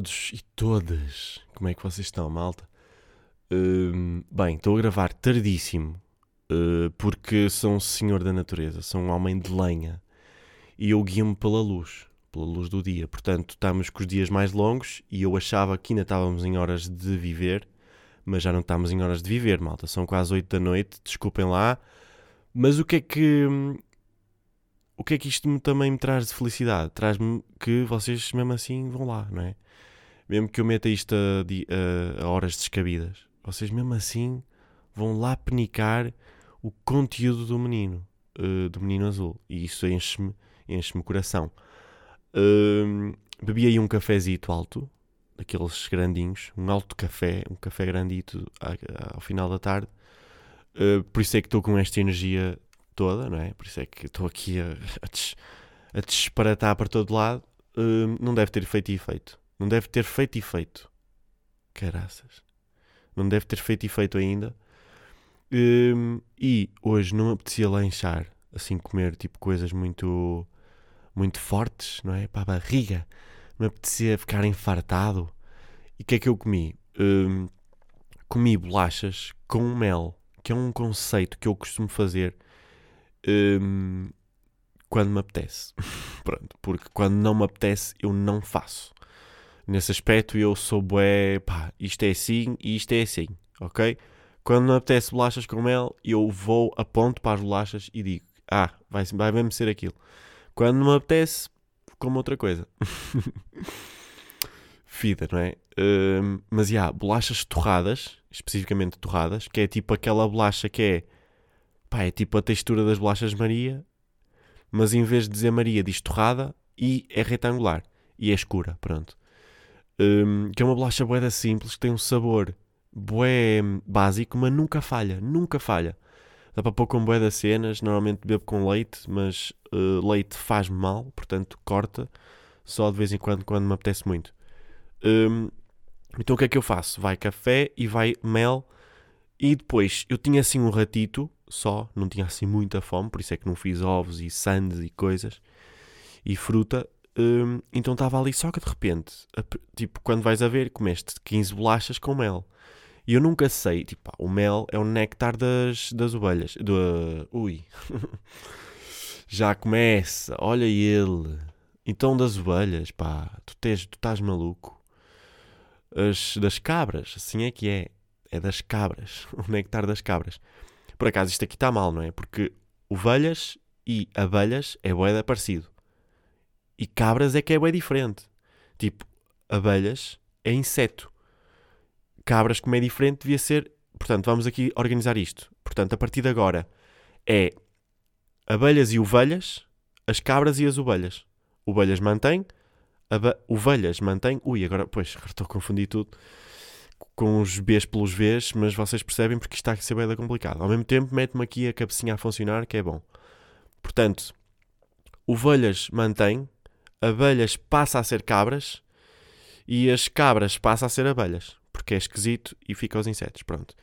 todos e todas. Como é que vocês estão, malta? Hum, bem, estou a gravar tardíssimo uh, porque sou um senhor da natureza, sou um homem de lenha e eu guio-me pela luz, pela luz do dia. Portanto, estamos com os dias mais longos e eu achava que ainda estávamos em horas de viver, mas já não estamos em horas de viver, malta. São quase 8 da noite, desculpem lá. Mas o que é que o que é que isto também me traz de felicidade? Traz-me que vocês mesmo assim vão lá, não é? Mesmo que eu meta isto a, a, a horas descabidas, vocês mesmo assim vão lá penicar o conteúdo do menino, uh, do menino azul. E isso enche-me enche o coração. Uh, bebi aí um cafezito alto, daqueles grandinhos, um alto café, um café grandito ao final da tarde. Uh, por isso é que estou com esta energia toda, não é? Por isso é que estou aqui a, a, des, a disparatar para todo lado. Uh, não deve ter feito efeito. Não deve ter feito efeito. Caraças. Não deve ter feito efeito ainda. Uh, e hoje não me apetecia lanchar, assim comer tipo coisas muito muito fortes, não é? Para a barriga. Não me apetecia ficar infartado. E o que é que eu comi? Uh, comi bolachas com mel, que é um conceito que eu costumo fazer um, quando me apetece. Pronto, porque quando não me apetece, eu não faço. Nesse aspecto, eu sou bué, pá, isto é assim e isto é assim, ok? Quando me apetece bolachas com mel, eu vou, aponto para as bolachas e digo, ah, vai, vai mesmo ser aquilo. Quando me apetece, como outra coisa. Fida, não é? Um, mas, já, yeah, bolachas torradas, especificamente torradas, que é tipo aquela bolacha que é Pá, é tipo a textura das bolachas Maria, mas em vez de dizer Maria diz torrada e é retangular e é escura, pronto. Um, que é uma bolacha boeda simples, que tem um sabor bué básico, mas nunca falha, nunca falha. Dá para pôr com bué das cenas, normalmente bebo com leite, mas uh, leite faz-me mal, portanto corta, só de vez em quando, quando me apetece muito. Um, então o que é que eu faço? Vai café e vai mel, e depois eu tinha assim um ratito só, não tinha assim muita fome, por isso é que não fiz ovos e sandes e coisas e fruta. Hum, então estava ali só que de repente, a, tipo, quando vais a ver, comeste 15 bolachas com mel. E eu nunca sei, tipo, pá, o mel é o néctar das, das ovelhas. Do, ui, já começa, olha ele. Então das ovelhas, pá, tu, tens, tu estás maluco. As das cabras, assim é que é. É das cabras, o néctar das cabras. Por acaso isto aqui está mal, não é? Porque ovelhas e abelhas é boeda parecido. E cabras é que é bué diferente. Tipo, abelhas é inseto. Cabras, como é diferente, devia ser. Portanto, vamos aqui organizar isto. Portanto, a partir de agora é abelhas e ovelhas, as cabras e as ovelhas. Ovelhas mantém, ovelhas mantém. Ui, agora, pois, estou a confundir tudo com os Bs pelos Vs, mas vocês percebem porque isto está a ser bem complicado. Ao mesmo tempo, mete-me aqui a cabecinha a funcionar, que é bom. Portanto, ovelhas mantém, abelhas passa a ser cabras e as cabras passa a ser abelhas, porque é esquisito e fica aos insetos. Pronto.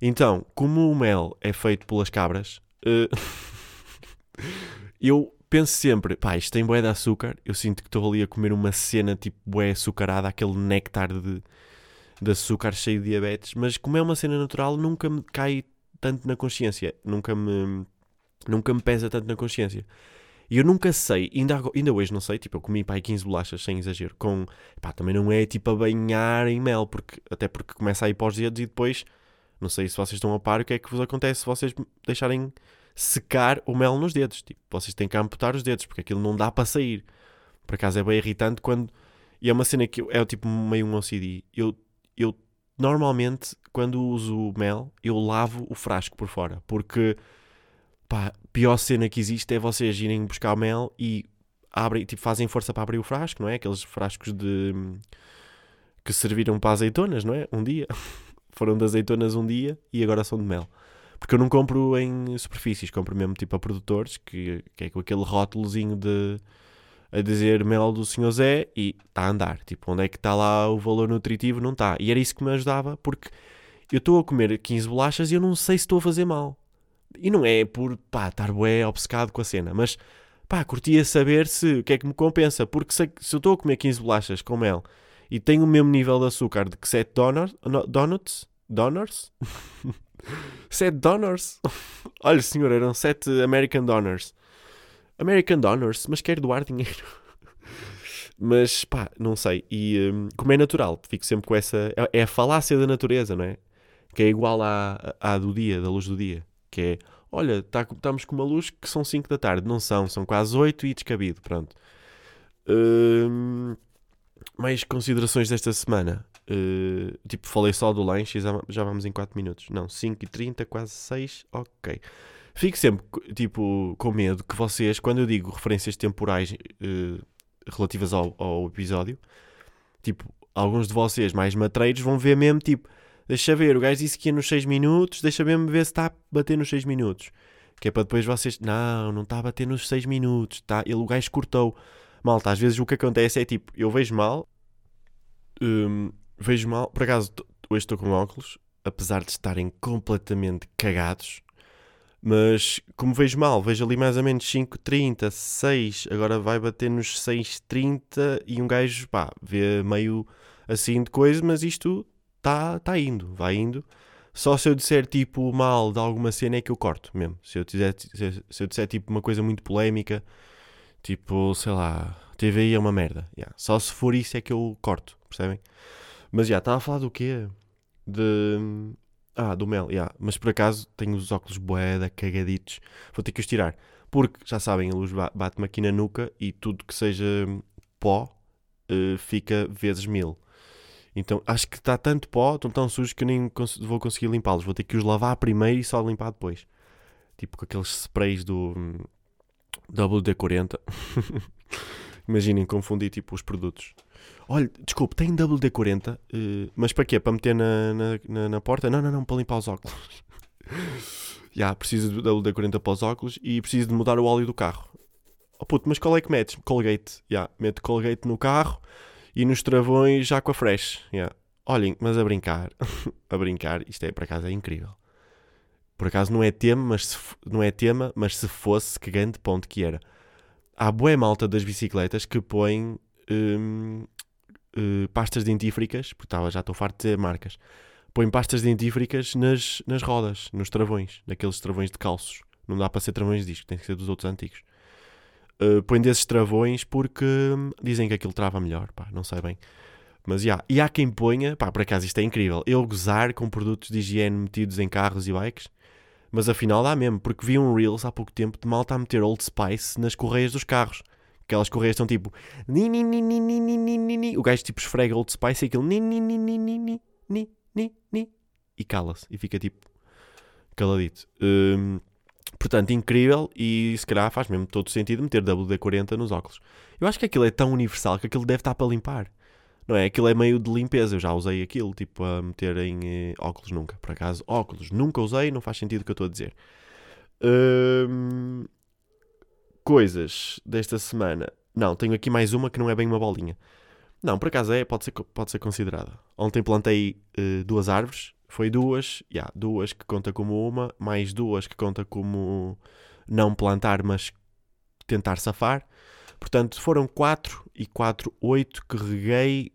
Então, como o mel é feito pelas cabras, uh, eu penso sempre, pá, isto tem bué de açúcar, eu sinto que estou ali a comer uma cena tipo bué açucarada, aquele néctar de de açúcar cheio de diabetes, mas como é uma cena natural, nunca me cai tanto na consciência, nunca me, nunca me pesa tanto na consciência. E eu nunca sei, ainda, ainda hoje não sei, tipo, eu comi pá, 15 bolachas sem exagero, com, pá, também não é tipo a banhar em mel, porque, até porque começa a ir para os dedos e depois, não sei se vocês estão a par, o que é que vos acontece se vocês deixarem secar o mel nos dedos, tipo, vocês têm que amputar os dedos, porque aquilo não dá para sair. Por acaso é bem irritante quando, e é uma cena que eu, é tipo meio um OCD, eu eu normalmente, quando uso mel, eu lavo o frasco por fora. Porque, pá, pior cena que existe é vocês irem buscar mel e abrem, tipo, fazem força para abrir o frasco, não é? Aqueles frascos de. que serviram para azeitonas, não é? Um dia. Foram de azeitonas um dia e agora são de mel. Porque eu não compro em superfícies, compro mesmo tipo a produtores, que, que é com aquele rótulozinho de a dizer mel do Senhor Zé e está a andar. Tipo, onde é que está lá o valor nutritivo? Não está. E era isso que me ajudava, porque eu estou a comer 15 bolachas e eu não sei se estou a fazer mal. E não é por, pá, estar bué obcecado com a cena, mas pá, curtia saber se o que é que me compensa, porque se, se eu estou a comer 15 bolachas com mel e tenho o mesmo nível de açúcar de que 7 donuts, donuts, donors, 7 donors, olha senhor, eram 7 American donors, American donors, mas quero doar dinheiro. Mas pá, não sei. E um, como é natural, fico sempre com essa. É, é a falácia da natureza, não é? Que é igual à, à do dia, da luz do dia. Que é, olha, tá, estamos com uma luz que são 5 da tarde. Não são, são quase 8 e descabido. Pronto. Um, mais considerações desta semana. Uh, tipo, falei só do lanche e já, já vamos em 4 minutos. Não, 5 e 30, quase 6. Ok. Fico sempre, tipo, com medo que vocês, quando eu digo referências temporais. Uh, relativas ao, ao episódio, tipo, alguns de vocês mais matreiros vão ver mesmo, tipo, deixa ver, o gajo disse que ia nos 6 minutos, deixa mesmo ver se está a bater nos 6 minutos. Que é para depois vocês, não, não está a bater nos 6 minutos, tá? Ele, o gajo cortou. Malta, às vezes o que acontece é tipo, eu vejo mal, hum, vejo mal, por acaso hoje estou com óculos, apesar de estarem completamente cagados, mas como vejo mal, vejo ali mais ou menos 5,30, 6, agora vai bater nos 6,30 e um gajo, pá, vê meio assim de coisa, mas isto está tá indo, vai indo. Só se eu disser tipo mal de alguma cena é que eu corto mesmo. Se eu, disser, se eu disser tipo uma coisa muito polémica, tipo, sei lá, TVI é uma merda. Yeah. Só se for isso é que eu corto, percebem? Mas já, estava a falar do quê? De. Ah, do mel, yeah. mas por acaso tenho os óculos boeda cagaditos. Vou ter que os tirar. Porque, já sabem, a luz bate-me aqui na nuca e tudo que seja pó uh, fica vezes mil. Então acho que está tanto pó, estão tão sujos que eu nem vou conseguir limpá-los. Vou ter que os lavar primeiro e só limpar depois. Tipo com aqueles sprays do hum, WD-40. Imaginem confundir tipo os produtos. Olha, desculpe, tem WD-40, uh, eh, mas para quê? Para meter na, na, na, na, porta? Não, não, não, para limpar os óculos. Já, yeah, preciso de WD-40 para os óculos e preciso de mudar o óleo do carro. Oh puto, mas qual é que metes? Colgate. Já, yeah, meto Colgate no carro e nos travões já com a Fresh. Yeah. Olhem, mas a brincar, a brincar, isto é, por acaso, é incrível. Por acaso não é tema, mas se, não é tema, mas se fosse, que grande ponto que era. Há boa malta das bicicletas que põe hum, uh, pastas dentífricas, porque já estou farto de dizer marcas, põe pastas dentífricas nas, nas rodas, nos travões, naqueles travões de calços. Não dá para ser travões de disco, tem que ser dos outros antigos. Uh, põe desses travões porque hum, dizem que aquilo trava melhor, pá, não sei bem. Mas yeah. e há quem ponha, pá, por acaso isto é incrível, eu gozar com produtos de higiene metidos em carros e bikes, mas afinal dá mesmo, porque vi um Reels há pouco tempo de malta a meter Old Spice nas correias dos carros. Aquelas correias estão tipo. Ni, ni, ni, ni, ni, ni, ni, ni. O gajo tipo esfrega Old Spice e aquilo. Ni, ni, ni, ni, ni, ni, ni, ni, ni. E cala-se. E fica tipo. Caladito. Um, portanto, incrível. E se calhar faz mesmo todo sentido meter WD-40 nos óculos. Eu acho que aquilo é tão universal que aquilo deve estar para limpar. Não é? Aquilo é meio de limpeza. Eu já usei aquilo, tipo, a meter em eh, óculos nunca. Por acaso, óculos nunca usei, não faz sentido o que eu estou a dizer. Um, coisas desta semana. Não, tenho aqui mais uma que não é bem uma bolinha. Não, por acaso é, pode ser, pode ser considerada. Ontem plantei uh, duas árvores. Foi duas, yeah, duas que conta como uma, mais duas que conta como não plantar, mas tentar safar. Portanto, foram quatro e quatro, oito que reguei.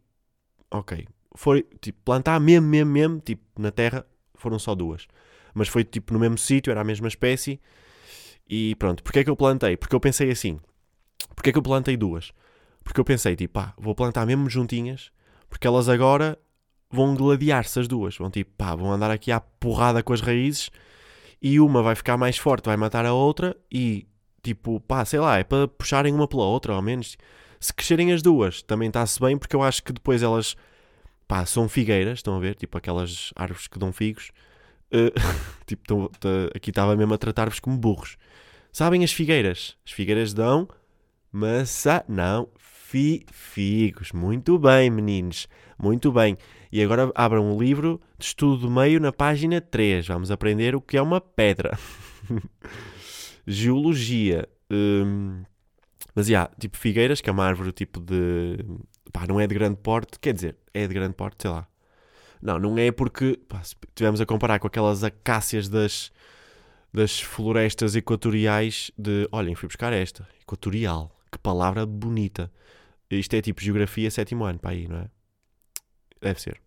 Ok. Foi tipo plantar mesmo, mesmo, mesmo, tipo na terra, foram só duas. Mas foi tipo no mesmo sítio, era a mesma espécie e pronto, porque é que eu plantei? Porque eu pensei assim, porque é que eu plantei duas? Porque eu pensei, tipo, pá, vou plantar mesmo juntinhas, porque elas agora vão gladiar-se as duas. Vão tipo, pá, vão andar aqui à porrada com as raízes e uma vai ficar mais forte, vai matar a outra e, tipo, pá, sei lá, é para puxarem uma pela outra, ao menos. Se crescerem as duas, também está-se bem, porque eu acho que depois elas, pá, são figueiras, estão a ver? Tipo aquelas árvores que dão figos. Uh, tipo, tô, aqui estava mesmo a tratar-vos como burros. Sabem as figueiras? As figueiras dão maçã. Não, fi, figos. Muito bem, meninos. Muito bem. E agora abram um livro de estudo do meio na página 3. Vamos aprender o que é uma pedra. Geologia. Hum, mas, já, yeah, tipo figueiras, que é uma árvore tipo de... Pá, não é de grande porte. Quer dizer, é de grande porte, sei lá. Não, não é porque... Pá, se a comparar com aquelas acácias das das florestas equatoriais de. Olhem, fui buscar esta. Equatorial. Que palavra bonita. Isto é tipo geografia sétimo ano, para aí, não é? Deve ser.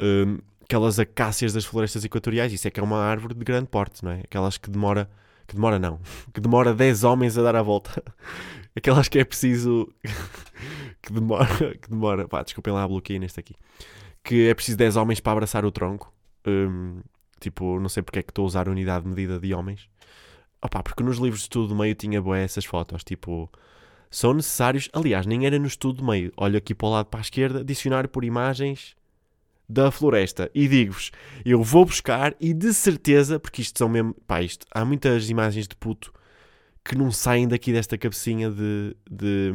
Um, aquelas acácias das florestas equatoriais, isso é que é uma árvore de grande porte, não é? Aquelas que demora. Que demora não. Que demora 10 homens a dar a volta. Aquelas que é preciso. que demora. Que demora. Pá, desculpem lá, bloqueei neste aqui. Que é preciso 10 homens para abraçar o tronco. Um, tipo, não sei porque é que estou a usar a unidade de medida de homens. Porque nos livros de estudo do meio tinha boé essas fotos. Tipo, são necessários. Aliás, nem era no estudo do meio. Olho aqui para o lado para a esquerda, dicionário por imagens da floresta. E digo-vos, eu vou buscar e de certeza, porque isto são mesmo. Pá, isto, há muitas imagens de puto que não saem daqui desta cabecinha de. de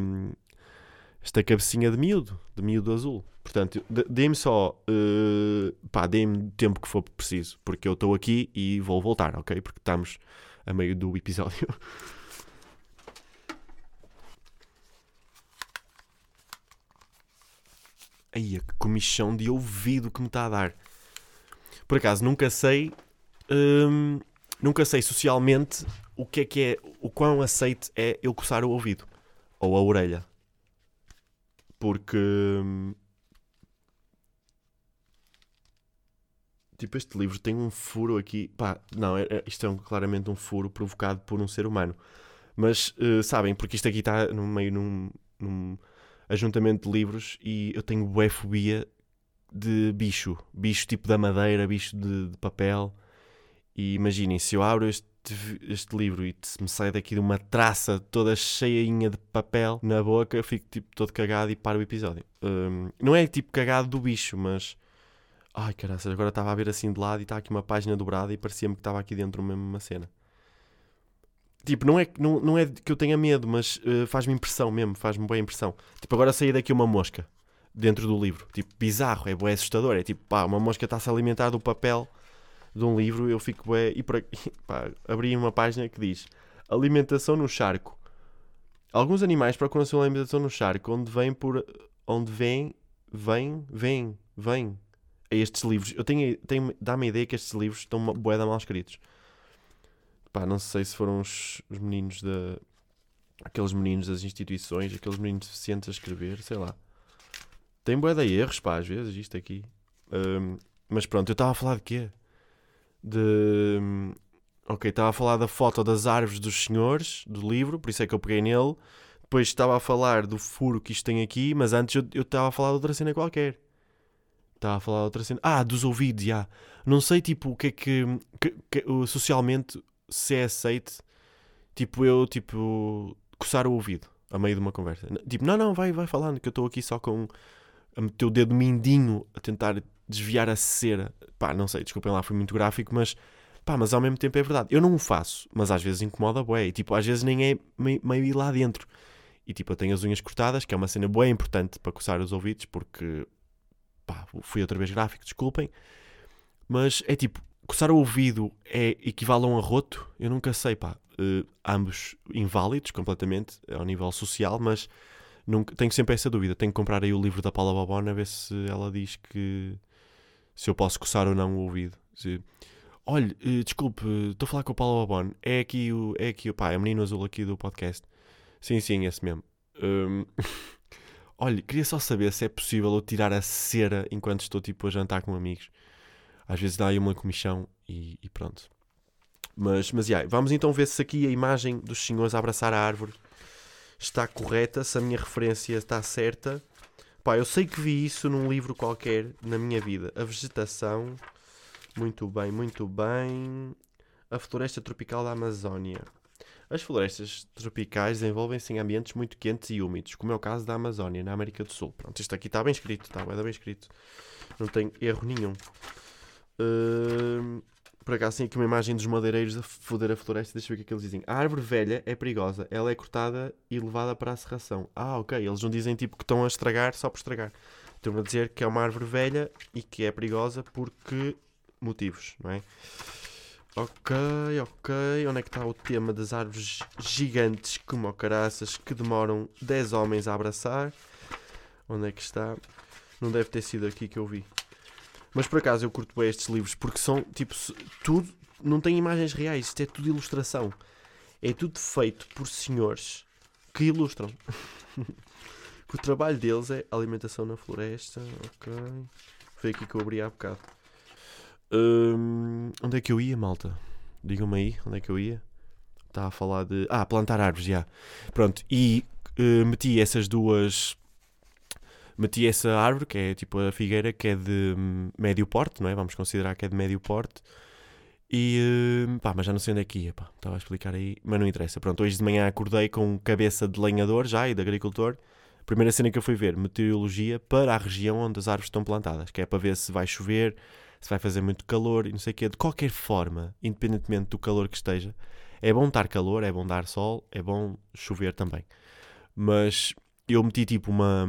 esta cabecinha de miúdo, de miúdo azul. Portanto, dê-me só. Uh, pá, dê-me o tempo que for preciso, porque eu estou aqui e vou voltar, ok? Porque estamos a meio do episódio. Aí, que comichão de ouvido que me está a dar. Por acaso, nunca sei. Hum, nunca sei socialmente o que é que é. O quão aceite é eu coçar o ouvido. Ou a orelha. Porque. Hum, tipo, este livro tem um furo aqui. Pá, não, é, é, isto é um, claramente um furo provocado por um ser humano. Mas, uh, sabem, porque isto aqui está no meio num, num ajuntamento de livros e eu tenho bué fobia de bicho. Bicho tipo da madeira, bicho de, de papel. E imaginem, se eu abro este, este livro e se me sai daqui de uma traça toda cheinha de papel na boca, eu fico tipo todo cagado e paro o episódio. Um, não é tipo cagado do bicho, mas. Ai caraças, agora estava a ver assim de lado e está aqui uma página dobrada e parecia-me que estava aqui dentro mesmo uma cena. Tipo, não é, não, não é que eu tenha medo, mas uh, faz-me impressão mesmo, faz-me boa impressão. Tipo, agora sair daqui uma mosca dentro do livro. Tipo, bizarro, é bué assustador. É tipo, pá, uma mosca está-se a alimentar do papel de um livro, eu fico. E para, pá, abri uma página que diz Alimentação no charco. Alguns animais procuram a sua alimentação no charco, onde vêm por... Onde vêm, vêm, vêm, vêm. A estes livros. Eu tenho, tenho dá-me a ideia que estes livros estão bué da mal escritos. Pá, não sei se foram os, os meninos da. Aqueles meninos das instituições, aqueles meninos deficientes a escrever, sei lá. Tem bué de erros, pá, às vezes, isto aqui. Um, mas pronto, eu estava a falar de quê? De. Ok, estava a falar da foto das árvores dos senhores, do livro, por isso é que eu peguei nele. Depois estava a falar do furo que isto tem aqui, mas antes eu estava a falar de outra cena qualquer. Estava a falar de outra cena. Ah, dos ouvidos, já. Não sei, tipo, o que é que, que, que socialmente se é aceite, tipo, eu, tipo, coçar o ouvido a meio de uma conversa. Tipo, não, não, vai, vai falando, que eu estou aqui só com a meter o dedo mindinho a tentar desviar a cera. Pá, não sei, desculpem lá, foi muito gráfico, mas pá, mas ao mesmo tempo é verdade. Eu não o faço, mas às vezes incomoda bué. E tipo, às vezes nem é meio, meio ir lá dentro. E tipo, eu tenho as unhas cortadas, que é uma cena bué importante para coçar os ouvidos, porque pá, fui outra vez gráfico, desculpem. Mas é tipo, coçar o ouvido é equivale a um arroto? Eu nunca sei, pá. Uh, ambos inválidos completamente ao nível social, mas nunca, tenho sempre essa dúvida. Tenho que comprar aí o livro da Paula Babona a ver se ela diz que se eu posso coçar ou não o ouvido. Se, Olha, uh, desculpe, estou a falar com o Paula Babona. É aqui o. É aqui o pá, é o menino azul aqui do podcast. Sim, sim, esse mesmo. Um... Olha, queria só saber se é possível eu tirar a cera enquanto estou tipo a jantar com amigos às vezes dá aí uma comichão e, e pronto. Mas, mas yeah, vamos então ver se aqui a imagem dos senhores a abraçar a árvore está correta, se a minha referência está certa. Pá, eu sei que vi isso num livro qualquer na minha vida. A vegetação. Muito bem, muito bem. A floresta tropical da Amazónia. As florestas tropicais desenvolvem-se em ambientes muito quentes e úmidos, como é o caso da Amazónia, na América do Sul. Pronto, isto aqui está bem escrito, está bem escrito. Não tem erro nenhum. Por acaso tem aqui uma imagem dos madeireiros a foder a floresta. Deixa eu ver o que é que eles dizem. A árvore velha é perigosa. Ela é cortada e levada para a serração. Ah, ok. Eles não dizem tipo que estão a estragar só por estragar. Estão a dizer que é uma árvore velha e que é perigosa porque motivos, não é? Ok, ok. Onde é que está o tema das árvores gigantes como caraças que demoram 10 homens a abraçar? Onde é que está? Não deve ter sido aqui que eu vi. Mas por acaso eu curto bem estes livros porque são tipo tudo, não tem imagens reais, isto é tudo ilustração. É tudo feito por senhores que ilustram. que o trabalho deles é alimentação na floresta, ok. Foi aqui que eu abri há bocado. Hum, onde é que eu ia, malta? Digam-me aí, onde é que eu ia? Está a falar de. Ah, plantar árvores, já. Pronto, e eh, meti essas duas. Meti essa árvore, que é tipo a figueira, que é de hum, médio porte, não é? Vamos considerar que é de médio porte. E hum, pá, mas já não sei onde é que ia, pá. Estava a explicar aí, mas não interessa. Pronto, hoje de manhã acordei com cabeça de lenhador já e de agricultor. Primeira cena que eu fui ver, meteorologia para a região onde as árvores estão plantadas, que é para ver se vai chover, se vai fazer muito calor e não sei o quê. De qualquer forma, independentemente do calor que esteja, é bom estar calor, é bom dar sol, é bom chover também. Mas eu meti tipo uma.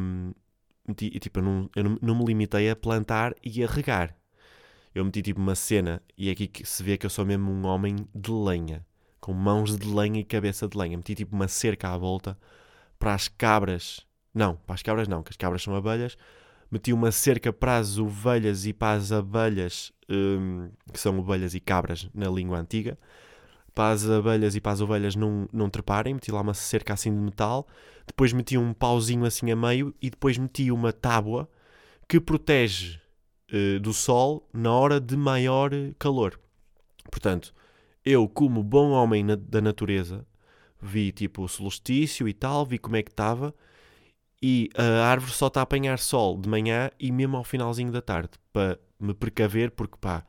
Meti, tipo, eu, não, eu não me limitei a plantar e a regar. Eu meti tipo uma cena e é aqui que se vê que eu sou mesmo um homem de lenha, com mãos de lenha e cabeça de lenha. Meti tipo uma cerca à volta para as cabras. Não, para as cabras não, que as cabras são abelhas. Meti uma cerca para as ovelhas e para as abelhas, hum, que são ovelhas e cabras na língua antiga. Para as abelhas e para as ovelhas não, não treparem, meti lá uma cerca assim de metal. Depois meti um pauzinho assim a meio e depois meti uma tábua que protege eh, do sol na hora de maior calor. Portanto, eu, como bom homem na- da natureza, vi tipo o solstício e tal, vi como é que estava e a árvore só está a apanhar sol de manhã e mesmo ao finalzinho da tarde para me precaver, porque pá,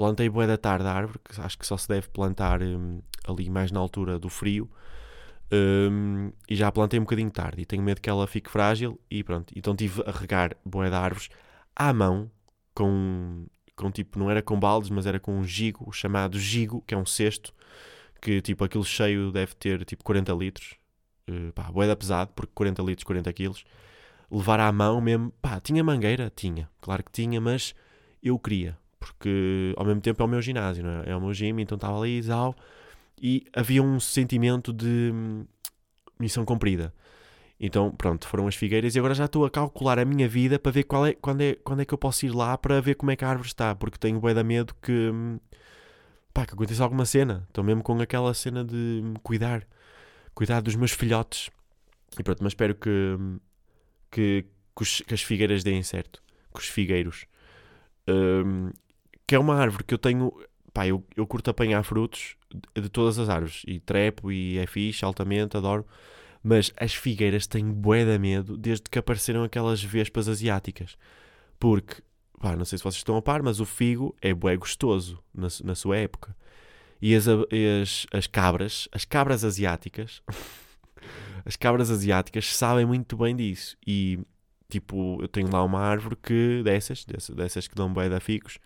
plantei bué da tarde a árvore, que acho que só se deve plantar hum, ali mais na altura do frio. hum, e já plantei um bocadinho tarde e tenho medo que ela fique frágil e pronto. Então tive a regar bué de árvores à mão com, com tipo, não era com baldes, mas era com um gigo, chamado gigo, que é um cesto, que tipo aquilo cheio deve ter tipo 40 litros. Uh, pá, bué da pesado, porque 40 litros, 40 quilos. Levar à mão mesmo, pá, tinha mangueira? Tinha, claro que tinha, mas eu queria, porque ao mesmo tempo é o meu ginásio, não é? É o meu gym, então estava ali, exau, e havia um sentimento de hum, missão cumprida. Então, pronto, foram as figueiras e agora já estou a calcular a minha vida para ver qual é, quando, é, quando é que eu posso ir lá para ver como é que a árvore está, porque tenho bué da medo que, hum, pá, que aconteça alguma cena. Estou mesmo com aquela cena de hum, cuidar, cuidar dos meus filhotes. E pronto, mas espero que, que, que, os- que as figueiras deem certo, que os figueiros. Hum, que é uma árvore que eu tenho, pá, eu, eu curto apanhar frutos de, de todas as árvores, e trepo, e é fixe, altamente, adoro. Mas as figueiras têm bué de medo desde que apareceram aquelas vespas asiáticas. Porque, pá, não sei se vocês estão a par, mas o figo é bué gostoso na, na sua época. E as, as, as cabras, as cabras asiáticas, as cabras asiáticas sabem muito bem disso. E, tipo, eu tenho lá uma árvore que, dessas, dessas, dessas que dão bué de figos,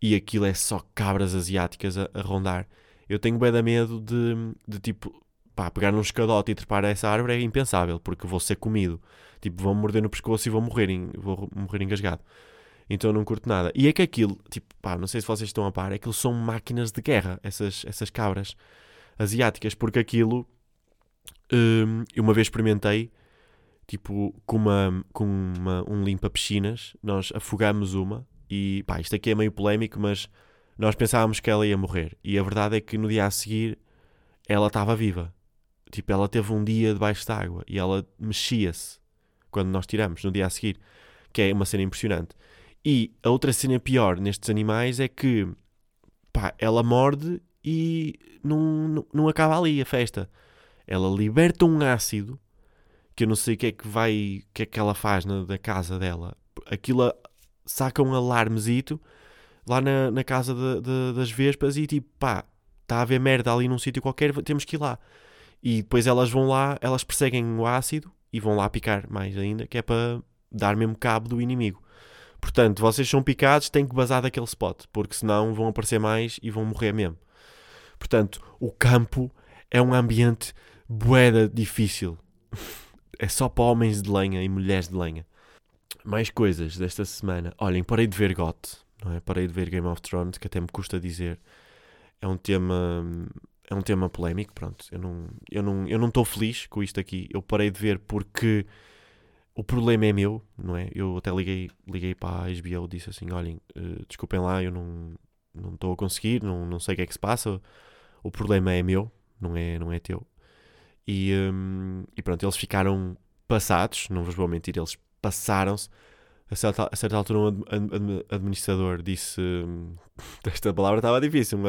e aquilo é só cabras asiáticas a, a rondar. Eu tenho bué de medo de, de, tipo, pá, pegar num escadote e trepar a essa árvore é impensável, porque vou ser comido. Tipo, vão morder no pescoço e vou morrer, en- vou morrer engasgado. Então não curto nada. E é que aquilo, tipo, pá, não sei se vocês estão a par, aquilo são máquinas de guerra, essas, essas cabras asiáticas, porque aquilo, hum, uma vez experimentei, tipo, com, uma, com uma, um limpa-piscinas, nós afogamos uma, e pá, isto aqui é meio polémico, mas nós pensávamos que ela ia morrer. E a verdade é que no dia a seguir ela estava viva. Tipo, ela teve um dia debaixo d'água e ela mexia-se quando nós tiramos no dia a seguir, que é uma cena impressionante. E a outra cena pior nestes animais é que pá, ela morde e não, não, não acaba ali a festa. Ela liberta um ácido que eu não sei o que é que vai, o que é que ela faz na, da casa dela. Aquilo saca um alarmezito lá na, na casa de- de- das vespas e tipo, pá, está a haver merda ali num sítio qualquer, temos que ir lá. E depois elas vão lá, elas perseguem o ácido e vão lá picar mais ainda, que é para dar mesmo cabo do inimigo. Portanto, vocês são picados, têm que bazar daquele spot, porque senão vão aparecer mais e vão morrer mesmo. Portanto, o campo é um ambiente boeda difícil. É só para homens de lenha e mulheres de lenha. Mais coisas desta semana. Olhem, parei de ver GOT, não é? Parei de ver Game of Thrones, que até me custa dizer. É um tema é um tema polémico, pronto. Eu não eu não eu não estou feliz com isto aqui. Eu parei de ver porque o problema é meu, não é? Eu até liguei, liguei para a HBO disse assim: olhem, uh, desculpem lá, eu não não estou a conseguir, não, não sei o que é que se passa. O problema é meu, não é, não é teu. E, um, e pronto, eles ficaram passados, não vos vou mentir, eles passaram-se. A certa, a certa altura, um administrador disse: Esta palavra estava difícil. Um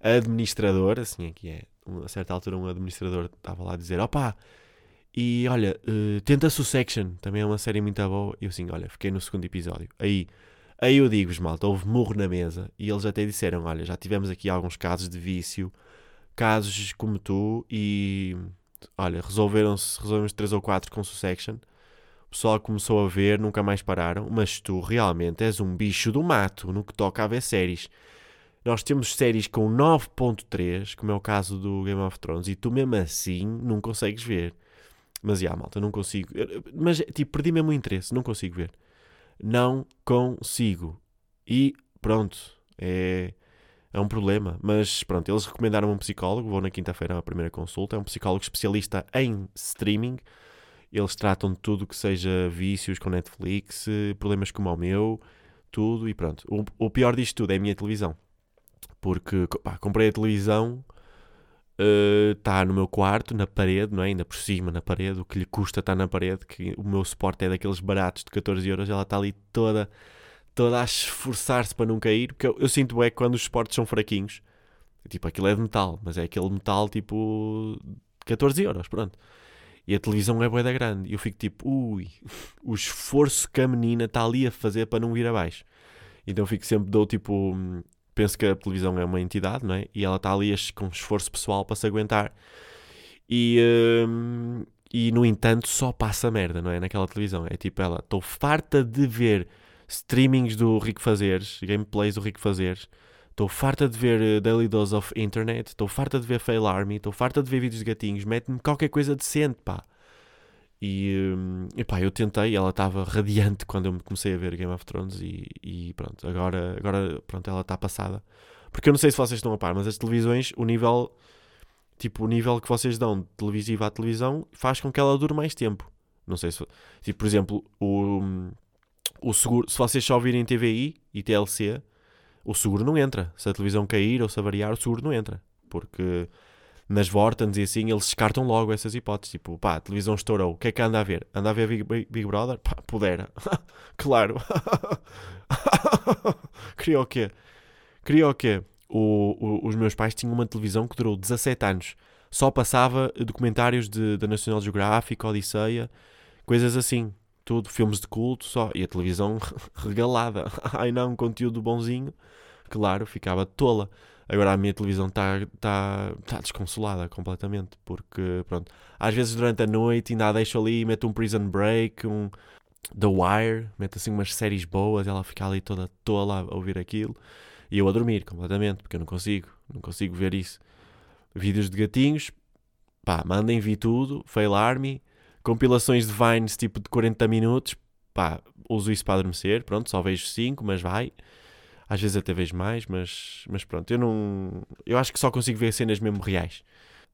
administrador, assim é que é. A certa altura, um administrador estava lá a dizer: Opa, e olha, uh, tenta Succession, também é uma série muito boa. E eu assim, olha, fiquei no segundo episódio. Aí, aí eu digo-vos, malta, houve morro na mesa. E eles até disseram: Olha, já tivemos aqui alguns casos de vício, casos como tu, e olha, resolveram-se resolveram 3 ou 4 com Succession. O pessoal começou a ver, nunca mais pararam. Mas tu realmente és um bicho do mato no que toca a ver séries. Nós temos séries com 9.3, como é o caso do Game of Thrones, e tu mesmo assim não consegues ver. Mas, já, malta, não consigo. Mas, tipo, perdi mesmo o interesse. Não consigo ver. Não consigo. E, pronto. É, é um problema. Mas, pronto, eles recomendaram um psicólogo. Vou na quinta-feira à primeira consulta. É um psicólogo especialista em streaming. Eles tratam de tudo que seja vícios com Netflix, problemas como o meu, tudo e pronto. O, o pior disto tudo é a minha televisão. Porque, pá, comprei a televisão está eh, uh, no meu quarto, na parede, não é? ainda por cima, na parede, o que lhe custa estar na parede, que o meu suporte é daqueles baratos de 14 euros, ela está ali toda, toda a esforçar-se para não cair, porque eu, eu sinto é quando os suportes são fraquinhos, tipo, aquilo é de metal, mas é aquele metal tipo 14 euros, pronto. E a televisão é boeda grande. E eu fico tipo, ui, o esforço que a menina está ali a fazer para não vir abaixo. Então eu fico sempre, dou tipo penso que a televisão é uma entidade, não é? E ela está ali com esforço pessoal para se aguentar. E, hum, e no entanto, só passa merda, não é? Naquela televisão. É tipo ela, estou farta de ver streamings do Rico Fazeres, gameplays do Rico Fazeres. Estou farta de ver uh, Daily Dose of Internet. Estou farta de ver Fail Army. Estou farta de ver vídeos de gatinhos. Mete-me qualquer coisa decente, pá. E, hum, epá, eu tentei, ela estava radiante quando eu comecei a ver Game of Thrones e, e pronto, agora, agora pronto, ela está passada. Porque eu não sei se vocês estão a par, mas as televisões, o nível, tipo, o nível que vocês dão de televisiva à televisão faz com que ela dure mais tempo. Não sei se, tipo, por exemplo, o, o seguro, se vocês só virem TVI e TLC, o seguro não entra. Se a televisão cair ou se avariar, o seguro não entra. Porque nas Vortans e assim, eles descartam logo essas hipóteses. Tipo, pá, a televisão estourou, o que é que anda a ver? Anda a ver Big, Big, Big Brother? Pá, pudera. claro. Queria o quê? Queria o quê? O, o, os meus pais tinham uma televisão que durou 17 anos. Só passava documentários da National Geographic, Odisseia, coisas assim. Tudo, filmes de culto, só. E a televisão regalada. Ai não, conteúdo bonzinho. Claro, ficava tola. Agora a minha televisão está tá, tá desconsolada completamente, porque pronto, às vezes durante a noite ainda a deixo ali, meto um Prison Break, um The Wire, meto assim umas séries boas, ela fica ali toda tola a ouvir aquilo, e eu a dormir completamente, porque eu não consigo, não consigo ver isso. Vídeos de gatinhos, pá, mandem vir tudo, Fail Army, compilações de Vines tipo de 40 minutos, pá, uso isso para adormecer, pronto, só vejo 5, mas vai. Às vezes até vejo mais, mas, mas pronto, eu não. Eu acho que só consigo ver cenas mesmo reais.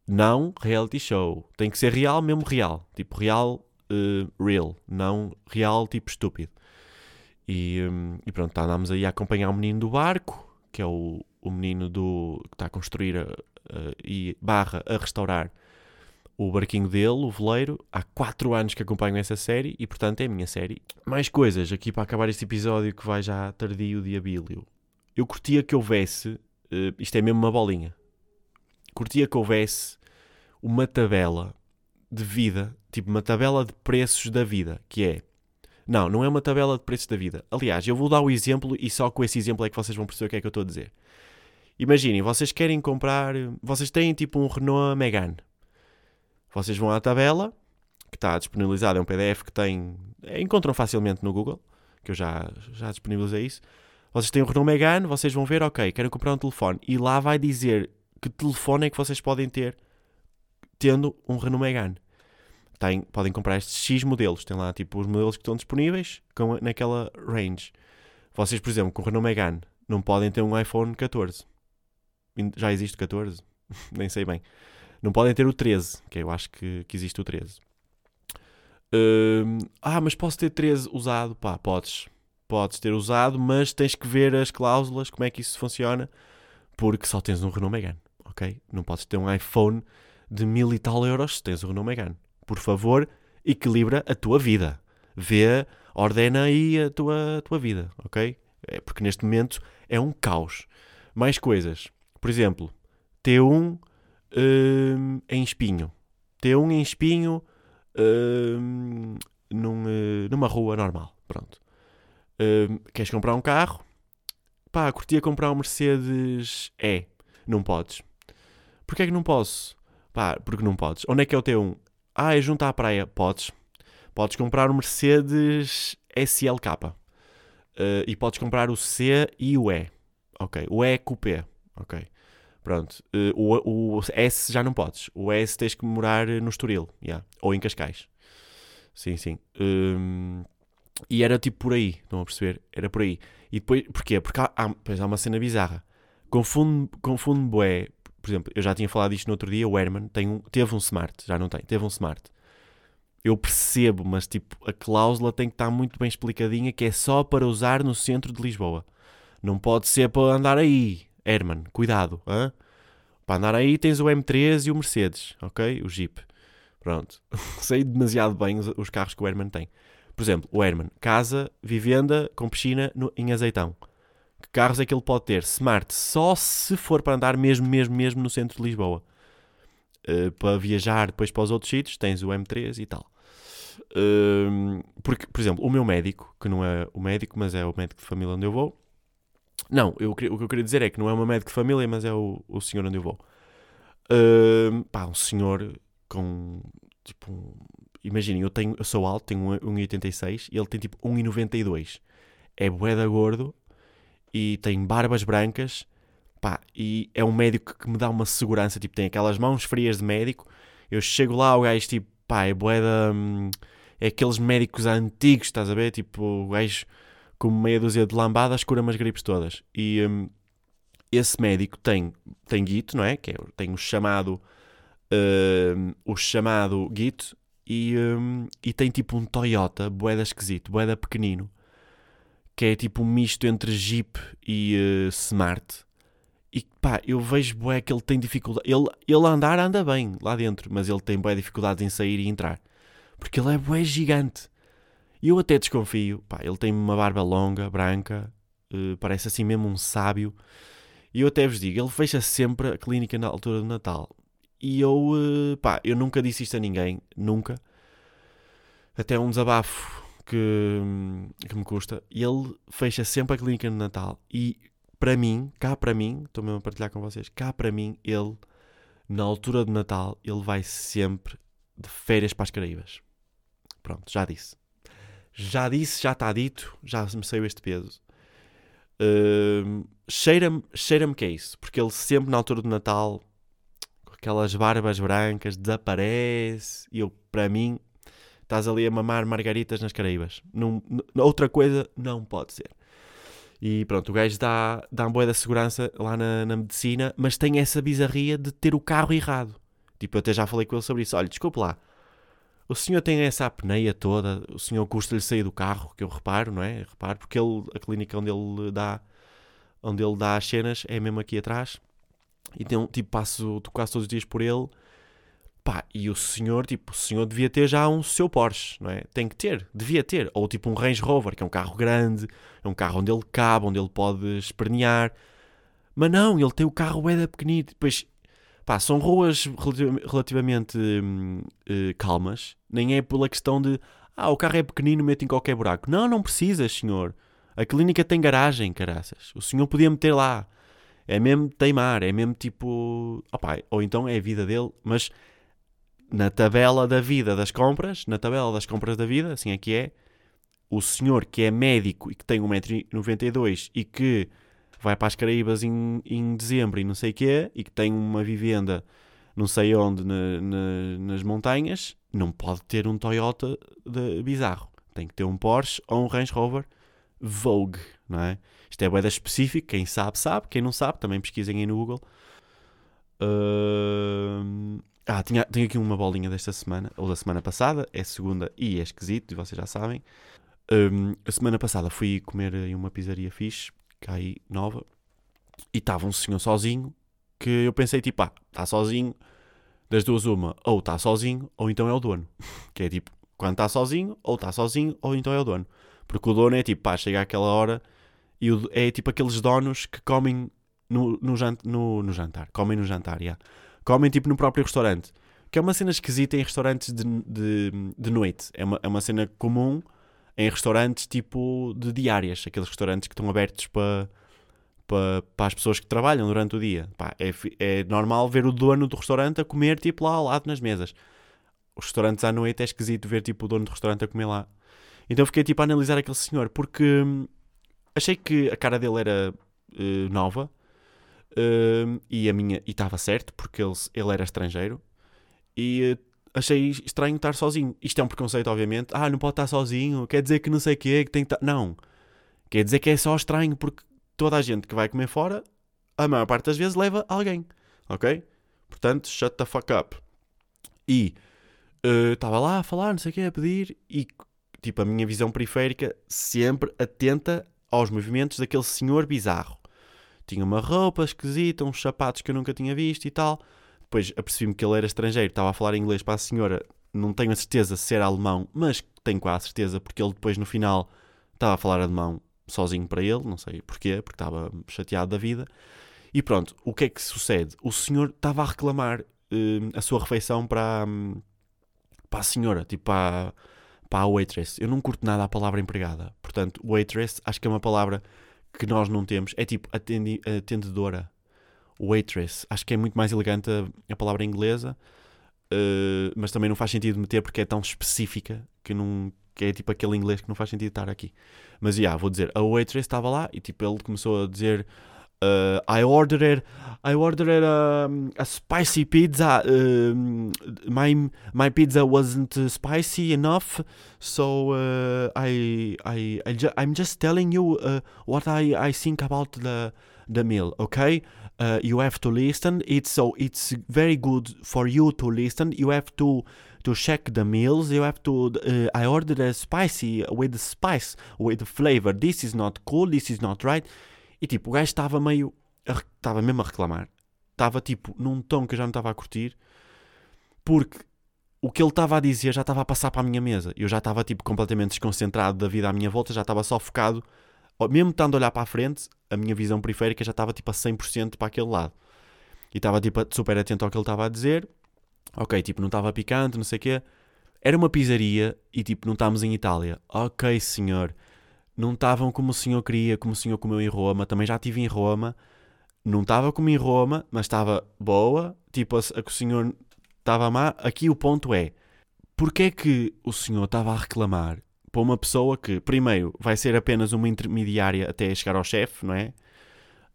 Não reality show. Tem que ser real, mesmo real. Tipo, real, uh, real. Não real, tipo estúpido. E, um, e pronto, tá, andámos aí a acompanhar o menino do barco, que é o, o menino do que está a construir a, a, e barra a restaurar o barquinho dele, o veleiro. Há 4 anos que acompanho essa série e, portanto, é a minha série. Mais coisas aqui para acabar este episódio que vai já tardio de abílio. Eu curtia que houvesse, uh, isto é mesmo uma bolinha, curtia que houvesse uma tabela de vida, tipo uma tabela de preços da vida, que é. Não, não é uma tabela de preços da vida. Aliás, eu vou dar o exemplo e só com esse exemplo é que vocês vão perceber o que é que eu estou a dizer. Imaginem, vocês querem comprar. Vocês têm tipo um Renault Megane vocês vão à tabela, que está disponibilizada, é um PDF que tem. Encontram facilmente no Google, que eu já, já disponibilizei isso. Vocês têm o Renault Megane, vocês vão ver, ok, quero comprar um telefone. E lá vai dizer que telefone é que vocês podem ter tendo um Renault Megane. Tem, podem comprar estes X modelos. Tem lá tipo os modelos que estão disponíveis com, naquela range. Vocês, por exemplo, com o Renault Megane, não podem ter um iPhone 14. Já existe 14? Nem sei bem. Não podem ter o 13, que eu acho que, que existe o 13. Hum, ah, mas posso ter 13 usado? Pá, podes. Podes ter usado, mas tens que ver as cláusulas, como é que isso funciona, porque só tens um Renault Megane, ok? Não podes ter um iPhone de mil e tal euros se tens um Renault Megane. Por favor, equilibra a tua vida. Vê, ordena aí a tua, a tua vida, ok? É porque neste momento é um caos. Mais coisas. Por exemplo, T1 hum, em espinho. T1 em espinho hum, num, uh, numa rua normal. Pronto. Hum, queres comprar um carro? Pá, curtia comprar um Mercedes E. Não podes. Porquê é que não posso? Pá, porque não podes. Onde é que é o T1? Ah, é junto à praia. Podes. Podes comprar o Mercedes SLK. Uh, e podes comprar o C e o E. Ok. O E é Coupé. Ok. Pronto. Uh, o, o, S já não podes. O S tens que morar no Estoril. Yeah. Ou em Cascais. Sim, sim. Um, e era tipo por aí. Estão a perceber? Era por aí. E depois, porquê? Porque há, há, há uma cena bizarra. Confundo, confundo bué. Por exemplo, eu já tinha falado isto no outro dia. O Herman tem um, teve um Smart. Já não tem. Teve um Smart eu percebo, mas tipo, a cláusula tem que estar muito bem explicadinha que é só para usar no centro de Lisboa. Não pode ser para andar aí. Herman, cuidado. Hein? Para andar aí tens o M3 e o Mercedes, ok? O Jeep. Pronto. Sei demasiado bem os, os, carros que o Herman tem. Por exemplo, o Herman, casa, vivenda com piscina no, em azeitão. Que carros é que ele pode ter? Smart, só se for para andar mesmo, mesmo, mesmo no centro de Lisboa. Uh, para viajar depois para os outros sítios, tens o M3 e tal. Uh, porque, por exemplo, o meu médico, que não é o médico, mas é o médico de família onde eu vou. Não, eu, o que eu queria dizer é que não é médico de família, mas é o, o senhor onde eu vou. Uh, pá, um senhor com tipo. Um, Imaginem, eu, tenho, eu sou alto, tenho 1,86 e ele tem tipo 1,92. É boeda gordo e tem barbas brancas Pá, e é um médico que me dá uma segurança, tipo, tem aquelas mãos frias de médico. Eu chego lá, o gajo, tipo, pá, é boeda. Hum, é aqueles médicos antigos, estás a ver? Tipo, o gajo com meia dúzia de lambadas cura umas gripes todas. E hum, esse médico tem, tem guito, não é? Que é, tem o chamado. Uh, o chamado guito e, um, e tem tipo um Toyota, boeda esquisito, boeda pequenino, que é tipo um misto entre Jeep e uh, Smart e pá, eu vejo bué que ele tem dificuldade. Ele, ele andar anda bem lá dentro, mas ele tem bué dificuldades em sair e entrar. Porque ele é bué gigante. E eu até desconfio. Pá, ele tem uma barba longa, branca, uh, parece assim mesmo um sábio. E eu até vos digo, ele fecha sempre a clínica na altura do Natal. E eu, uh, pá, eu nunca disse isto a ninguém, nunca. Até um desabafo que, que me custa. Ele fecha sempre a clínica no Natal. E para mim, cá para mim, estou mesmo a partilhar com vocês, cá para mim, ele, na altura de Natal, ele vai sempre de férias para as Caraíbas. Pronto, já disse. Já disse, já está dito, já me saiu este peso. Uh, cheira-me cheira que é isso, porque ele sempre na altura do Natal, com aquelas barbas brancas, desaparece. E eu, para mim, estás ali a mamar margaritas nas Caraíbas. Não, outra coisa não pode ser. E pronto, o gajo dá, dá uma boa da segurança lá na, na, medicina, mas tem essa bizarria de ter o carro errado. Tipo, eu até já falei com ele sobre isso. Olha, desculpe lá, o senhor tem essa apneia toda, o senhor custa-lhe sair do carro, que eu reparo, não é? Reparo, porque ele, a clínica onde ele dá onde ele dá as cenas é mesmo aqui atrás. E tem um, tipo, passo quase todos os dias por ele Pá, e o senhor, tipo, o senhor devia ter já um seu Porsche, não é? Tem que ter, devia ter. Ou tipo um Range Rover, que é um carro grande, é um carro onde ele cabe, onde ele pode espernear. Mas não, ele tem o carro é da pequenito. Depois, pá, são ruas relativamente hum, uh, calmas. Nem é pela questão de, ah, o carro é pequenino, mete em qualquer buraco. Não, não precisas, senhor. A clínica tem garagem, caraças. O senhor podia meter lá. É mesmo teimar, é mesmo tipo. Opá, ou então é a vida dele, mas na tabela da vida das compras, na tabela das compras da vida, assim é que é, o senhor que é médico e que tem 1,92m e que vai para as Caraíbas em, em dezembro e não sei o quê, e que tem uma vivenda não sei onde na, na, nas montanhas, não pode ter um Toyota de, bizarro. Tem que ter um Porsche ou um Range Rover Vogue, não é? Isto é bem específico, quem sabe, sabe, quem não sabe, também pesquisem aí no Google. Uh, Ah, tinha, tenho aqui uma bolinha desta semana, ou da semana passada, é segunda e é esquisito, vocês já sabem. Um, a semana passada fui comer em uma pizzaria fixe, cá aí, nova, e estava um senhor sozinho, que eu pensei tipo, ah, está sozinho, das duas uma, ou está sozinho, ou então é o dono. que é tipo, quando está sozinho, ou está sozinho, ou então é o dono. Porque o dono é tipo, pá, chega àquela hora e é tipo aqueles donos que comem no, no, jant, no, no jantar. Comem no jantar, yeah. Comem tipo no próprio restaurante. Que é uma cena esquisita em restaurantes de, de, de noite. É uma, é uma cena comum em restaurantes tipo de diárias. Aqueles restaurantes que estão abertos para para, as pessoas que trabalham durante o dia. Pá, é, é normal ver o dono do restaurante a comer tipo lá ao lado nas mesas. Os restaurantes à noite é esquisito ver tipo o dono do restaurante a comer lá. Então fiquei tipo a analisar aquele senhor porque hum, achei que a cara dele era uh, nova uh, e a minha e estava certo porque ele, ele era estrangeiro e uh, achei estranho estar sozinho. Isto é um preconceito, obviamente. Ah, não pode estar sozinho, quer dizer que não sei o que que tem que estar. Não. Quer dizer que é só estranho porque toda a gente que vai comer fora, a maior parte das vezes leva alguém. Ok? Portanto, shut the fuck up. E estava uh, lá a falar, não sei o que, a pedir, e tipo, a minha visão periférica sempre atenta aos movimentos daquele senhor bizarro. Tinha uma roupa esquisita, uns sapatos que eu nunca tinha visto e tal. Depois apercebi-me que ele era estrangeiro, estava a falar inglês para a senhora. Não tenho a certeza se era alemão, mas tenho quase certeza, porque ele depois no final estava a falar alemão sozinho para ele, não sei porquê, porque estava chateado da vida. E pronto, o que é que sucede? O senhor estava a reclamar uh, a sua refeição para, um, para a senhora, tipo para, para a waitress. Eu não curto nada a palavra empregada. Portanto, waitress acho que é uma palavra que nós não temos. É tipo atendi, atendedora. Waitress. Acho que é muito mais elegante a, a palavra inglesa. Uh, mas também não faz sentido meter porque é tão específica que não que é tipo aquele inglês que não faz sentido estar aqui. Mas já, yeah, vou dizer, a waitress estava lá e tipo ele começou a dizer uh, I ordered I ordered a, a spicy pizza. Uh, my my pizza wasn't spicy enough, so uh, I I, I just telling you uh, what I, I think about the the meal. Okay, uh, you have to listen. It's so it's very good for you to listen. You have to to check the meals. You have to. Uh, I ordered a spicy with spice with flavor. This is not cool. This is not right. E tipo, o gajo estava meio. Estava mesmo a reclamar. Estava tipo num tom que eu já não estava a curtir. Porque o que ele estava a dizer já estava a passar para a minha mesa. Eu já estava tipo completamente desconcentrado da vida à minha volta. Já estava só focado. Mesmo estando a olhar para a frente, a minha visão periférica já estava tipo a 100% para aquele lado. E estava tipo super atento ao que ele estava a dizer. Ok, tipo, não estava picante, não sei o quê. Era uma pizzaria e tipo, não estávamos em Itália. Ok, senhor não estavam como o senhor queria, como o senhor comeu em Roma. Também já estive em Roma. Não estava como em Roma, mas estava boa. Tipo, a, que o senhor estava má. Aqui o ponto é: porque é que o senhor estava a reclamar para uma pessoa que, primeiro, vai ser apenas uma intermediária até chegar ao chefe, não é?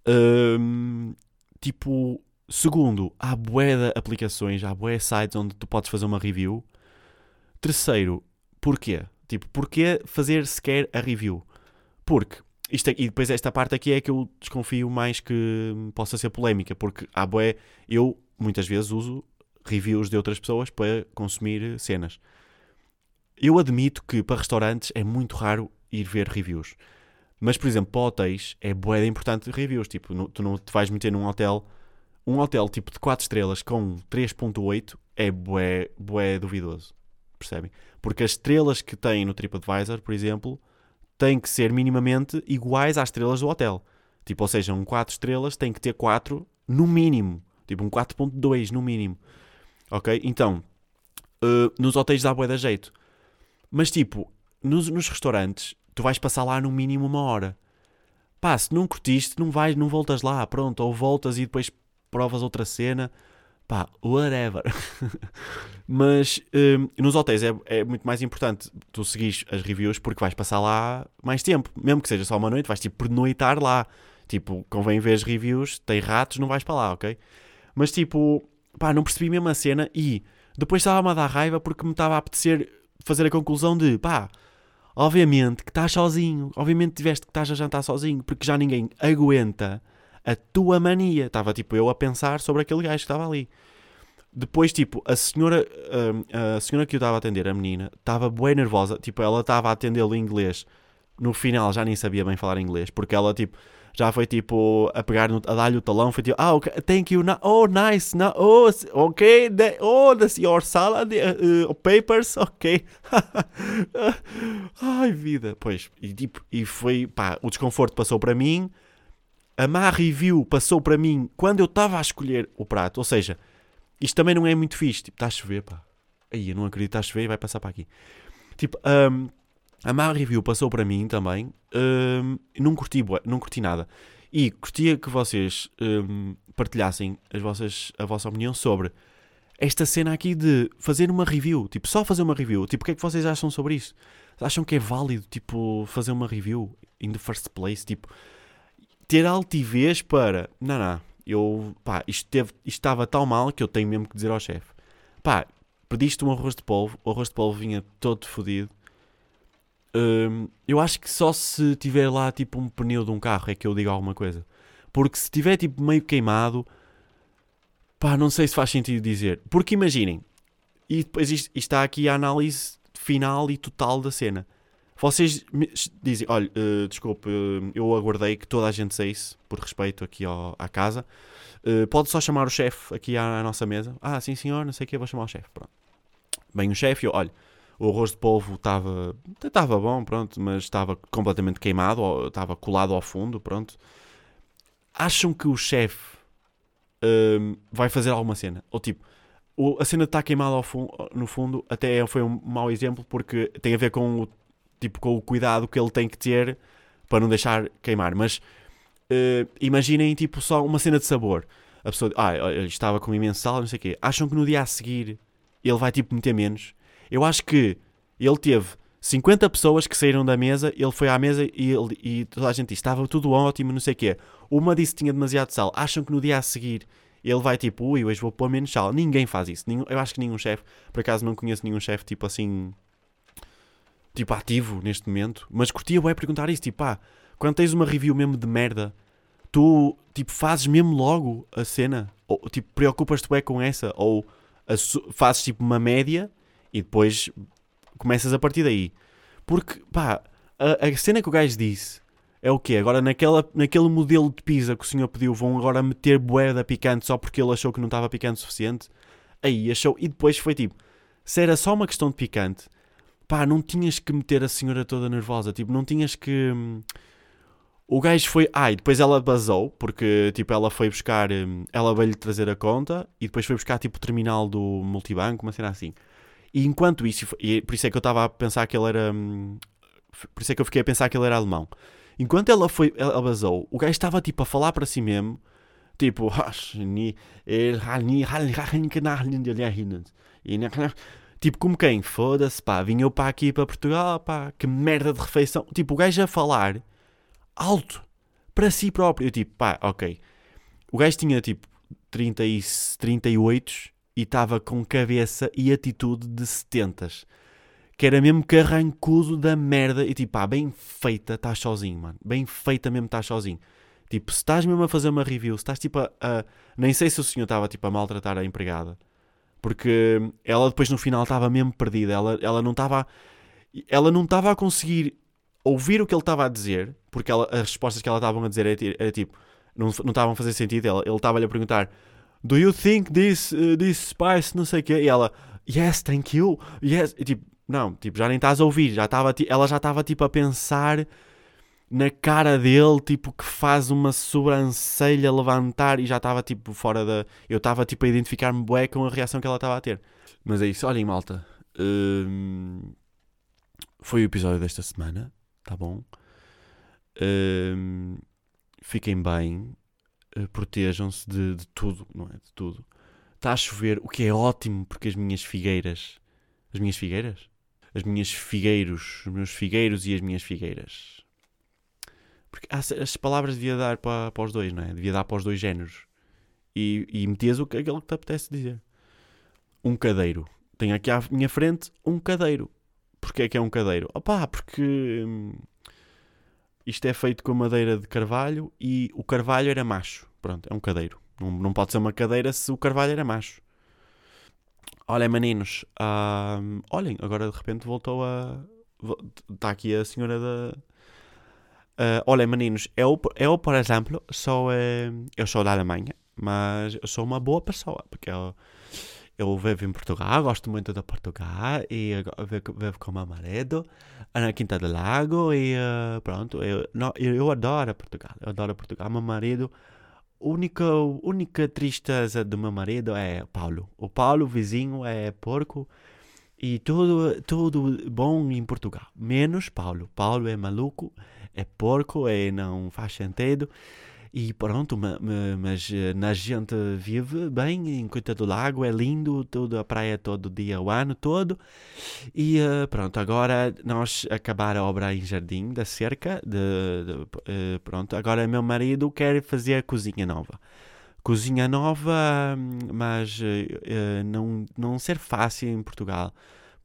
Um, tipo, segundo, há bué de aplicações, há bué sites onde tu podes fazer uma review. Terceiro, porquê? Tipo, porquê fazer sequer a review? Porque, isto, e depois esta parte aqui é que eu desconfio mais que possa ser polémica, porque há boé, eu muitas vezes uso reviews de outras pessoas para consumir cenas. Eu admito que para restaurantes é muito raro ir ver reviews. Mas, por exemplo, para hotéis é bué importante reviews. Tipo, no, tu não te vais meter num hotel... Um hotel tipo de 4 estrelas com 3.8 é bué, bué duvidoso. Percebem? Porque as estrelas que tem no TripAdvisor, por exemplo, têm que ser minimamente iguais às estrelas do hotel. Tipo, ou seja, um 4 estrelas tem que ter 4 no mínimo. Tipo, um 4.2 no mínimo. Ok? Então, uh, nos hotéis dá boa da jeito. Mas, tipo, nos, nos restaurantes, tu vais passar lá no mínimo uma hora. Pá, se não curtiste, não vais, não voltas lá, pronto. Ou voltas e depois provas outra cena pá, whatever. Mas um, nos hotéis é, é, muito mais importante tu seguires as reviews porque vais passar lá mais tempo. Mesmo que seja só uma noite, vais tipo pernoitar lá. Tipo, convém ver as reviews, tem ratos, não vais para lá, ok? Mas tipo, pá, não percebi mesmo a cena e depois estava-me a dar raiva porque me estava a apetecer fazer a conclusão de pá, obviamente que estás sozinho, obviamente tiveste que estás a jantar sozinho porque já ninguém aguenta a tua mania. Estava tipo eu a pensar sobre aquele gajo que estava ali. depois, tipo, a senhora, hum, a senhora que eu estava a atender, a menina, estava bem nervosa. Tipo, ela estava a atendê-lo em inglês. No final já nem sabia bem falar inglês, porque ela, tipo, já foi tipo a pegar, no, a dar-lhe o talão, foi tipo, ah, okay, thank you, oh, nice, oh, ok, the, oh, that's your salad, uh, uh, papers, ok. Ai, vida. Pois, e tipo, e foi, pá, o desconforto passou para mim, a má review passou para mim quando eu estava a escolher o prato, ou seja, isto também não é muito fixe. Tipo, está a chover, pá. Aí, eu não acredito, está a chover e vai passar para aqui. Tipo, um, a má review passou para mim também. Um, não, curti, não curti nada. E curtia que vocês um, partilhassem as vossas, a vossa opinião sobre esta cena aqui de fazer uma review. Tipo, só fazer uma review. Tipo, o que é que vocês acham sobre isso? Acham que é válido, tipo, fazer uma review in the first place? Tipo, ter altivez para... Não, não eu, pá, isto, teve, isto estava tão mal que eu tenho mesmo que dizer ao chefe: pá, pediste um arroz de polvo, o arroz de polvo vinha todo fodido. Hum, eu acho que só se tiver lá tipo um pneu de um carro é que eu digo alguma coisa. Porque se tiver tipo meio queimado, pá, não sei se faz sentido dizer. Porque imaginem, e depois isto, está aqui a análise final e total da cena. Vocês dizem, olha, uh, desculpe, uh, eu aguardei que toda a gente saísse, por respeito aqui ao, à casa. Uh, pode só chamar o chefe aqui à, à, nossa mesa. Ah, sim senhor, não sei o que, vou chamar o chefe. Pronto. Bem, o chefe, olha, o arroz de polvo estava estava bom, pronto, mas estava completamente queimado, estava colado ao fundo, pronto. Acham que o chefe uh, vai fazer alguma cena? Ou tipo, o, a cena está queimada fu no fundo, até foi um mau exemplo porque tem a ver com o tipo, com o cuidado que ele tem que ter para não deixar queimar. Mas uh, imaginem, tipo, só uma cena de sabor. A pessoa, ah, estava com imenso sal, não sei o quê. Acham que no dia a seguir ele vai, tipo, meter menos? Eu acho que ele teve 50 pessoas que saíram da mesa, ele foi à mesa e, ele, e toda a gente disse, estava tudo ótimo, não sei o quê. Uma disse que tinha demasiado sal. Acham que no dia a seguir ele vai tipo, ui, hoje vou pôr menos sal. Ninguém faz isso. eu acho que nenhum chefe, por acaso não conheço nenhum chefe tipo assim tipo, ativo neste momento. Mas curtia é perguntar isso, tipo, pá, quando tens uma review mesmo de merda, tu, tipo, fazes mesmo logo a cena? Ou, tipo, preocupas-te bem com essa? Ou fazes, tipo, uma média e depois começas a partir daí? Porque, pá, a, a cena que o gajo disse é o quê? Agora naquela, naquele modelo de pizza que o senhor pediu vão agora meter boeda picante só porque ele achou que não estava picante o suficiente? Aí achou. E depois foi tipo, se era só uma questão de picante, pá, não tinhas que meter a senhora toda nervosa, tipo, não tinhas que. Hum, o gajo foi. Ah, e depois ela basou, porque tipo, ela foi buscar. Hum, ela veio-lhe trazer a conta e depois foi buscar tipo o terminal do multibanco, uma cena assim. E enquanto isso, e por isso é que eu estava a pensar que ele era. Hum, por isso é que eu fiquei a pensar que ele era alemão. Enquanto ela foi, ela basou, o gajo estava tipo a falar para si mesmo, tipo, Tipo, como quem? Foda-se, pá, vim eu para aqui, para Portugal, pá, que merda de refeição. Tipo, o gajo a falar alto para si próprio. Eu, tipo, pá, ok. O gajo tinha, tipo, 30 e 38 e estava com cabeça e atitude de 70 que era mesmo carrancudo da merda. E tipo, pá, bem feita, estás sozinho, mano. Bem feita mesmo, estás sozinho. Tipo, se estás mesmo a fazer uma review, se estás tipo a. a nem sei se o senhor estava tipo a maltratar a empregada. Porque ela depois no final estava mesmo perdida. Ela, ela não estava. Ela não estava a conseguir ouvir o que ele estava a dizer, porque ela, as respostas que ela estavam a dizer era, era tipo, não, não estavam a fazer sentido. Ela, ele estava-lhe a perguntar: Do you think this, uh, this spice, não sei o quê? E ela, Yes, thank you. Yes. E, tipo, não, tipo, já nem estás a ouvir. Já estava, ela já estava tipo a pensar na cara dele, tipo, que faz uma sobrancelha levantar e já estava, tipo, fora da... Eu estava, tipo, a identificar-me bué com a reação que ela estava a ter. Mas é isso. Olhem, malta. Hum, foi o episódio desta semana. Tá bom? Hum, fiquem bem. Uh, Protejam-se de, de tudo, não é? De tudo. Está a chover, o que é ótimo, porque as minhas figueiras... As minhas figueiras? As minhas figueiros, os meus figueiros e as minhas figueiras porque as palavras devia dar para, para os dois, não é? Devia dar para os dois géneros. E, e metias o, aquele que te apetece dizer. Um cadeiro. Tenho aqui à minha frente um cadeiro. Porquê é que é um cadeiro? Opá, porque hum, isto é feito com madeira de carvalho e o carvalho era macho. Pronto, é um cadeiro. Não, não pode ser uma cadeira se o carvalho era macho. olhem, meninos, ahm, olhem, agora de repente voltou a. Está aqui a senhora da. Ah, olhem, meninos, eu, eu por exemplo, sou. eh, eu sou da Alemanha, mas eu sou uma boa pessoa, porque eu, eu vivo em Portugal, gosto muito de Portugal e vivo, com meu marido na Quinta do Lago e ah, pronto, eu, não, eu, eu adoro Portugal, eu adoro Portugal. Meu marido, única, única tristeza do meu marido é Paulo. O Paulo, vizinho, é porco e tudo, tudo bom em Portugal, menos Paulo. Paulo é maluco, é porco e não faz sentido. E pronto, ma- ma- mas eh, na gente vive bem em Coita do Lago, é lindo, tudo, a praia todo dia, o ano todo. E eh, pronto, agora nós acabar a obra em Jardim da cerca, de, de- eh, pronto, agora meu marido quer fazer a cozinha nova. Cozinha nova, hum, mas eh, não, não ser fácil em Portugal.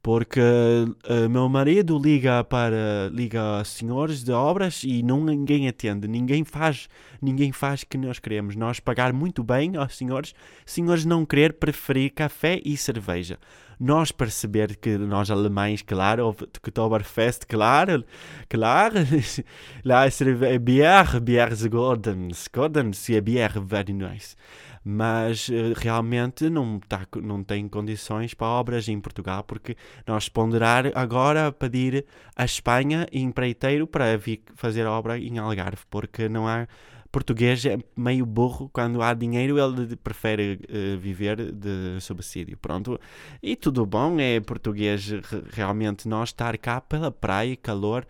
Porque eh, meu marido liga para liga senhores de obras e não ninguém atende, ninguém faz, ninguém faz que nós queremos. Nós pagar muito bem aos senhores, senhores não querer preferir café e cerveja. Nós perceber que nós alemães, claro, Oktoberfest, claro, claro, lá é cerve- Bier, Bier is golden, golden, se é Bier, very nice mas eh, realmente não, tá, não tem condições para obras em Portugal, porque nós ponderar agora pedir a Espanha empreiteiro para vir fazer obra em Algarve, porque não há português é meio burro, quando há dinheiro ele prefere eh, viver de subsídio, pronto. E tudo bom, é português re- realmente nós estar cá pela praia, calor,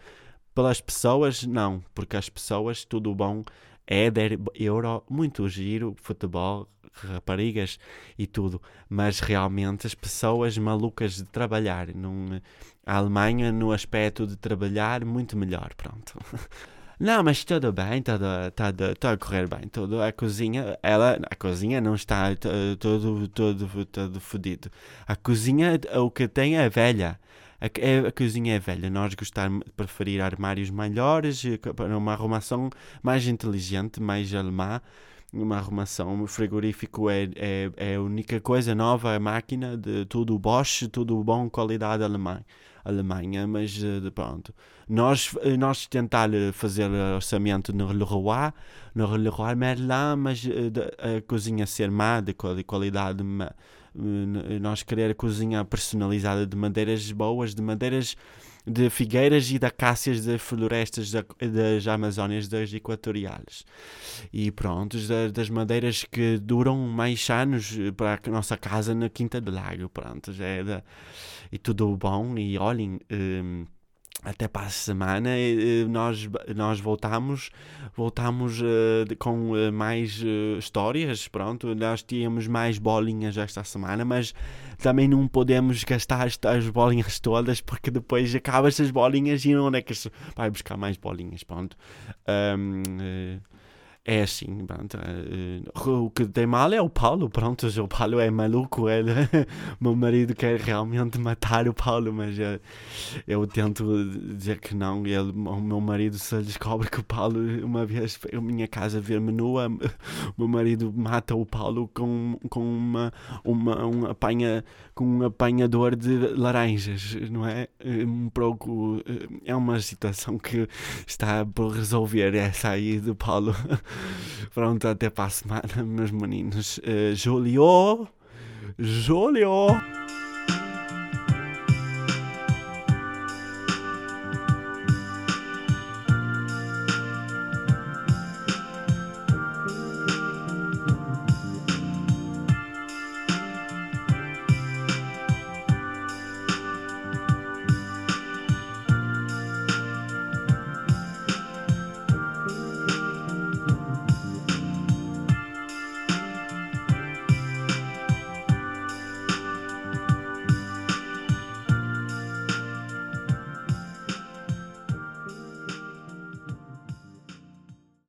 pelas pessoas, não, porque as pessoas, tudo bom, é 10 euro, muito giro, futebol, raparigas e tudo, mas realmente as pessoas malucas de trabalhar, num, a Alemanha no aspecto de trabalhar muito melhor, pronto. Não, mas tudo bem, tudo, tudo a correr bem, tudo, a cozinha, ela, a cozinha não está todo, todo, todo fodido. A cozinha, o que tem é velha. A, c- é- a cozinha é velha. Nós gostamos de preferir armários e co- para uma arrumação mais inteligente, mais alemã. Uma arrumação, o frigorífico é, é, é a única coisa nova, a máquina de tudo Bosch, tudo bom, qualidade alemã. Alemanha, mas eh, de- pronto. Nós, eh, nós tentar eh, fazer eh, orçamento no Leroy, no Leroy Merlin, mas eh, a cozinha ser má, de quali- qualidade má. Eh, Nós querer cozinha personalizada de madeiras boas, de madeiras de figueiras e de acácias de florestas da- das Amazónias das Equatoriais. E pronto, da- das madeiras que duram mais anos eh, para a nossa casa na Quinta do Lago. Pronto, já é da- e tudo bom. E olhem, hum, até para a semana eh, nós, nós voltamos, voltamos eh, de- com eh, mais eh, histórias. Pronto, nós tínhamos mais bolinhas esta semana, mas também não podemos gastar as, as bolinhas todas porque depois acabam as bolinhas e onde é que vai buscar mais bolinhas? Pronto. Eh, é assim, pronto. eh, o que tem mal é o Paulo, pronto. O Paulo é maluco. Ele, meu marido quer realmente matar o Paulo, mas eh, eu tento dizer que não. Ele, o meu marido, se descobre que o Paulo, uma vez foi a minha casa ver-me nua, meu marido mata o Paulo com, com uma, uma, um apanha, com um apanhador de laranjas, não é? Eh, Um pouco. É uma situação que está por resolver essa aí do Paulo. Pronto, até para a semana, meus meninos. Uh, Julio! Julio!